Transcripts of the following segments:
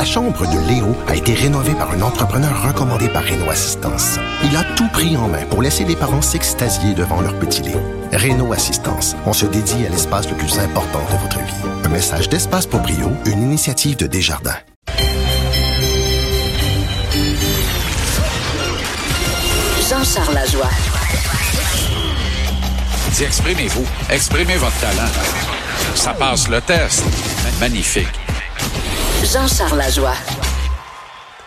La chambre de Léo a été rénovée par un entrepreneur recommandé par Renault Assistance. Il a tout pris en main pour laisser les parents s'extasier devant leur petit Léo. Renault Assistance, on se dédie à l'espace le plus important de votre vie. Un message d'Espace pour Brio, une initiative de Desjardins. Jean-Charles Lajoie. Dis, exprimez-vous. Exprimez votre talent. Ça passe le test. Magnifique. Jean-Charles Lajoie.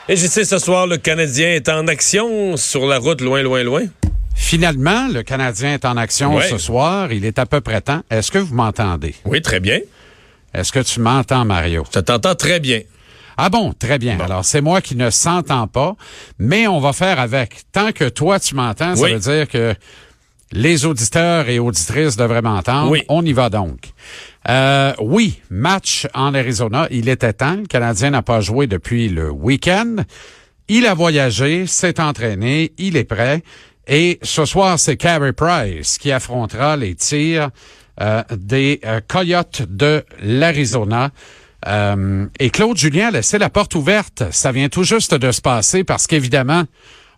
Et je sais, ce soir, le Canadien est en action sur la route loin, loin, loin. Finalement, le Canadien est en action Ouais. ce soir. Il est à peu près temps. Est-ce que vous m'entendez? Oui, très bien. Est-ce que tu m'entends, Mario? Je t'entends très bien. Ah bon, très bien. Alors, c'est moi qui ne s'entends pas, mais on va faire avec. Tant que toi, tu m'entends, ça veut dire que les auditeurs et auditrices devraient m'entendre. Oui. On y va donc. Euh, oui, match en Arizona. Il était temps. Le Canadien n'a pas joué depuis le week-end. Il a voyagé, s'est entraîné, il est prêt. Et ce soir, c'est Carey Price qui affrontera les tirs euh, des euh, Coyotes de l'Arizona. Euh, et Claude Julien a laissé la porte ouverte. Ça vient tout juste de se passer parce qu'évidemment,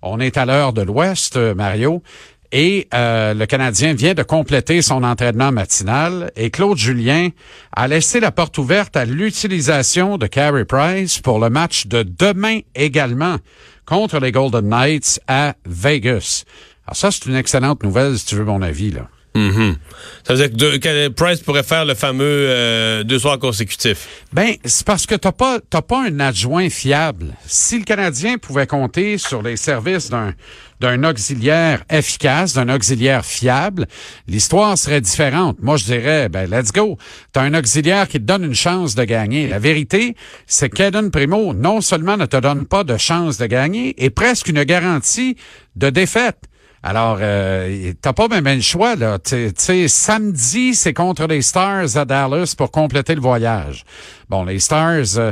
on est à l'heure de l'Ouest, Mario, et euh, le Canadien vient de compléter son entraînement matinal. Et Claude Julien a laissé la porte ouverte à l'utilisation de Carey Price pour le match de demain également contre les Golden Knights à Vegas. Alors ça, c'est une excellente nouvelle, si tu veux mon avis, là. Mhm. Ça veut dire que, Price pourrait faire le fameux euh, deux soirs consécutifs. Ben, c'est parce que t'as pas t'as pas un adjoint fiable. Si le Canadien pouvait compter sur les services d'un d'un auxiliaire efficace, d'un auxiliaire fiable, l'histoire serait différente. Moi, je dirais, ben, let's go. T'as un auxiliaire qui te donne une chance de gagner. La vérité, c'est que Kaden Primo, non seulement ne te donne pas de chance de gagner, et presque une garantie de défaite. Alors, euh, t'as pas même le choix, là. Tu sais, samedi, c'est contre les Stars à Dallas pour compléter le voyage. Bon, les Stars, euh,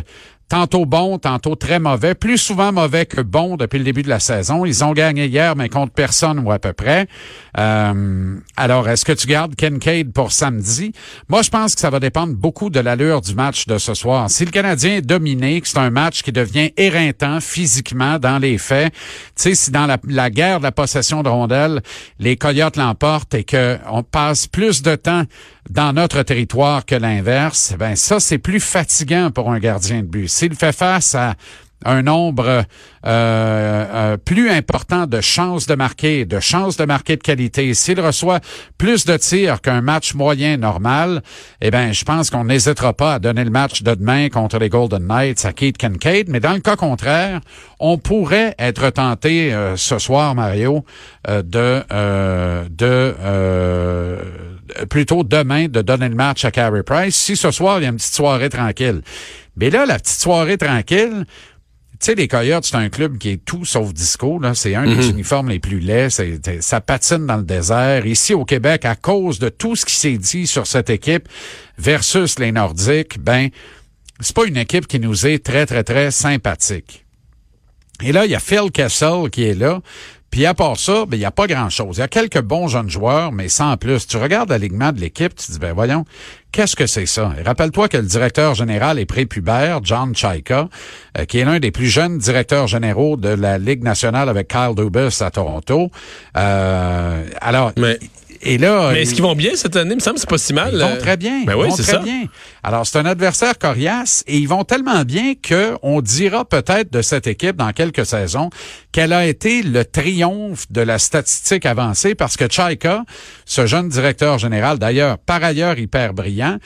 tantôt bons, tantôt très mauvais, plus souvent mauvais que bons depuis le début de la saison. Ils ont gagné hier, mais contre personne ou à peu près. Euh, alors, est-ce que tu gardes Kincaid pour samedi? Moi, je pense que ça va dépendre beaucoup de l'allure du match de ce soir. Si le Canadien est dominé, que c'est un match qui devient éreintant physiquement dans les faits, tu sais, si dans la, la guerre de la possession de rondelles, les Coyotes l'emportent et qu'on passe plus de temps dans notre territoire que l'inverse, ben ça, c'est plus fatigant pour un gardien de but. S'il fait face à un nombre euh, euh, plus important de chances de marquer, de chances de marquer de qualité. S'il reçoit plus de tirs qu'un match moyen normal, eh ben, je pense qu'on n'hésitera pas à donner le match de demain contre les Golden Knights à Keith Kincaid. Mais dans le cas contraire, on pourrait être tenté euh, ce soir, Mario, euh, de euh, de euh, plutôt demain de donner le match à Carey Price. Si ce soir il y a une petite soirée tranquille, mais là la petite soirée tranquille. Tu sais, les Coyotes, c'est un club qui est tout sauf disco. Là, c'est un des uniformes les plus laids. C'est- ça patine dans le désert. Ici au Québec, à cause de tout ce qui s'est dit sur cette équipe versus les Nordiques, ben, c'est pas une équipe qui nous est très très très sympathique. Et là, il y a Phil Kessel qui est là. Puis à part ça, ben, il n'y a pas grand-chose. Il y a quelques bons jeunes joueurs, mais sans plus. Tu regardes l'alignement de l'équipe, tu te dis, ben voyons, qu'est-ce que c'est ça? Et rappelle-toi que le directeur général est prépubère, John Chaika, euh, qui est l'un des plus jeunes directeurs généraux de la Ligue nationale avec Kyle Dubas à Toronto. Euh, alors, Mais- et là... Mais est-ce il- qu'ils vont bien cette année? Il me semble que c'est pas si mal. ils vont euh. très bien. Ben ils oui, vont c'est très ça. bien. Alors, c'est un adversaire coriace et ils vont tellement bien que on dira peut-être de cette équipe dans quelques saisons qu'elle a été le triomphe de la statistique avancée parce que Chaika, ce jeune directeur général, d'ailleurs, par ailleurs hyper brillant,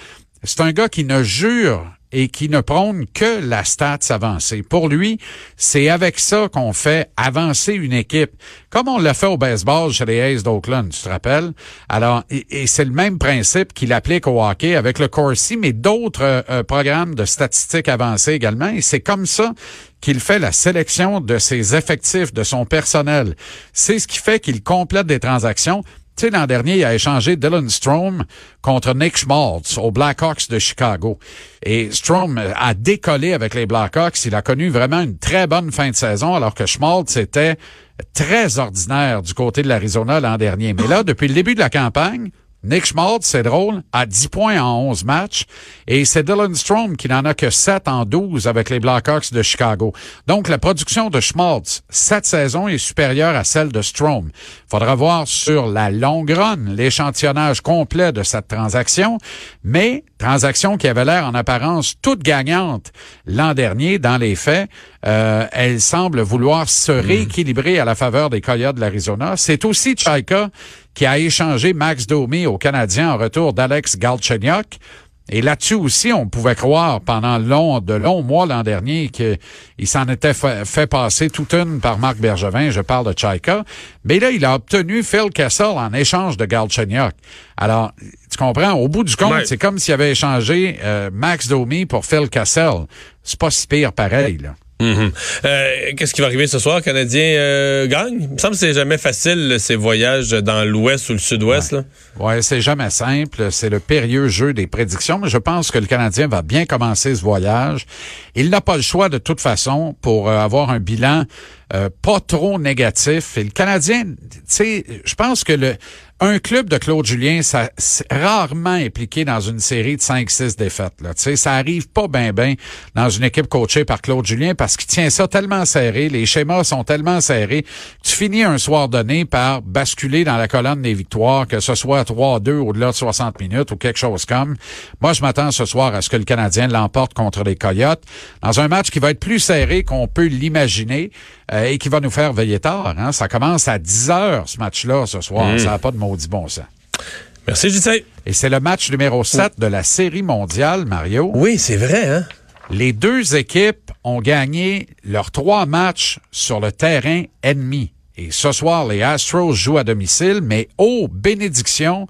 c'est un gars qui ne jure et qui ne prône que la stats avancée. Pour lui, c'est avec ça qu'on fait avancer une équipe, comme on l'a fait au baseball chez les A's d'Oakland, tu te rappelles? Alors, et, c'est le même principe qu'il applique au hockey avec le Corsi, mais d'autres euh, euh, programmes de statistiques avancées également. Et c'est comme ça qu'il fait la sélection de ses effectifs, de son personnel. C'est ce qui fait qu'il complète des transactions. Tu sais, l'an dernier, il a échangé Dylan Strom contre Nick Schmaltz aux Blackhawks de Chicago. Et Strom a décollé avec les Blackhawks. Il a connu vraiment une très bonne fin de saison, alors que Schmaltz était très ordinaire du côté de l'Arizona l'an dernier. Mais là, depuis le début de la campagne, Nick Schmaltz, c'est drôle, a 10 points en 11 matchs. Et c'est Dylan Strom qui n'en a que 7 en 12 avec les Blackhawks de Chicago. Donc, la production de Schmaltz cette saison est supérieure à celle de Strom. Faudra voir sur la longue run l'échantillonnage complet de cette transaction. Mais, transaction qui avait l'air en apparence toute gagnante l'an dernier, dans les faits, euh, elle semble vouloir se hmm. rééquilibrer à la faveur des Coyotes de l'Arizona. C'est aussi Chaika qui a échangé Max Domi au Canadien en retour d'Alex Galchenyuk. Et là-dessus aussi, on pouvait croire pendant long, de longs mois l'an dernier qu'il s'en était fait, passer toute une par Marc Bergevin. Je parle de Chaika. Mais là, il a obtenu Phil Kessel en échange de Galchenyuk. Alors, tu comprends? Au bout du compte, c'est comme s'il avait échangé euh, Max Domi pour Phil Kessel. C'est pas si pire pareil, là. Mhm. Euh, qu'est-ce qui va arriver ce soir? Canadien euh, gagne? Il me semble que c'est jamais facile, ces voyages dans l'ouest ou le sud-ouest. Ouais, ouais c'est jamais simple. C'est le périlleux jeu des prédictions, mais je pense que le Canadien va bien commencer ce voyage. Il n'a pas le choix de toute façon pour euh, avoir un bilan pas trop négatif. Et le Canadien, tu sais, je pense que le un club de Claude Julien, ça c'est rarement impliqué dans une série de 5-6 défaites. Là. sais, ça arrive pas bien ben dans une équipe coachée par Claude Julien parce qu'il tient ça tellement serré, les schémas sont tellement serrés, tu finis un soir donné par basculer dans la colonne des victoires, que ce soit 3-2 au-delà de 60 minutes ou quelque chose comme. Moi, je m'attends ce soir à ce que le Canadien l'emporte contre les Coyotes dans un match qui va être plus serré qu'on peut l'imaginer euh, et qui va nous faire veiller tard. Hein? Ça commence à 10 heures, ce match-là, ce soir. Mmh. Ça n'a pas de maudit bon sens. Merci, JC. Et c'est le match numéro 7 de la Série mondiale, Mario. Oui, c'est vrai, hein? Les deux équipes ont gagné leurs trois matchs sur le terrain ennemi. Et ce soir, les Astros jouent à domicile, mais oh, bénédiction,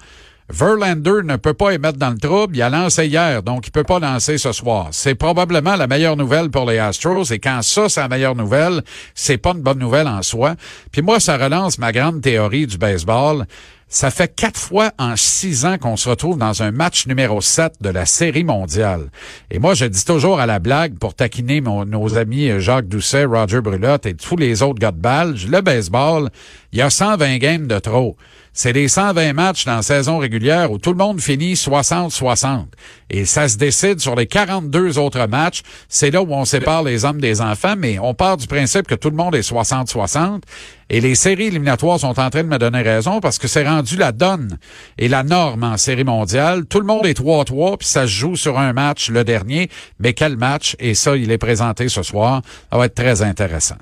Verlander ne peut pas émettre dans le trouble. Il a lancé hier, donc il peut pas lancer ce soir. C'est probablement la meilleure nouvelle pour les Astros. Et quand ça, c'est la meilleure nouvelle, c'est pas une bonne nouvelle en soi. Puis moi, ça relance ma grande théorie du baseball. Ça fait quatre fois en six ans qu'on se retrouve dans un match numéro 7 de la Série mondiale. Et moi, je dis toujours à la blague, pour taquiner nos amis Jacques Doucet, Roger Brulotte et tous les autres gars de balle, le baseball, il y a 120 games de trop c'est les 120 matchs dans la saison régulière où tout le monde finit 60-60. Et ça se décide sur les 42 autres matchs. C'est là où on sépare les hommes des enfants, mais on part du principe que tout le monde est 60-60. Et les séries éliminatoires sont en train de me donner raison parce que c'est rendu la donne et la norme en série mondiale. Tout le monde est 3-3, puis ça se joue sur un match, le dernier. Mais quel match? Et ça, il est présenté ce soir. Ça va être très intéressant.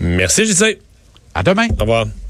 Merci, JC. À demain. Au revoir.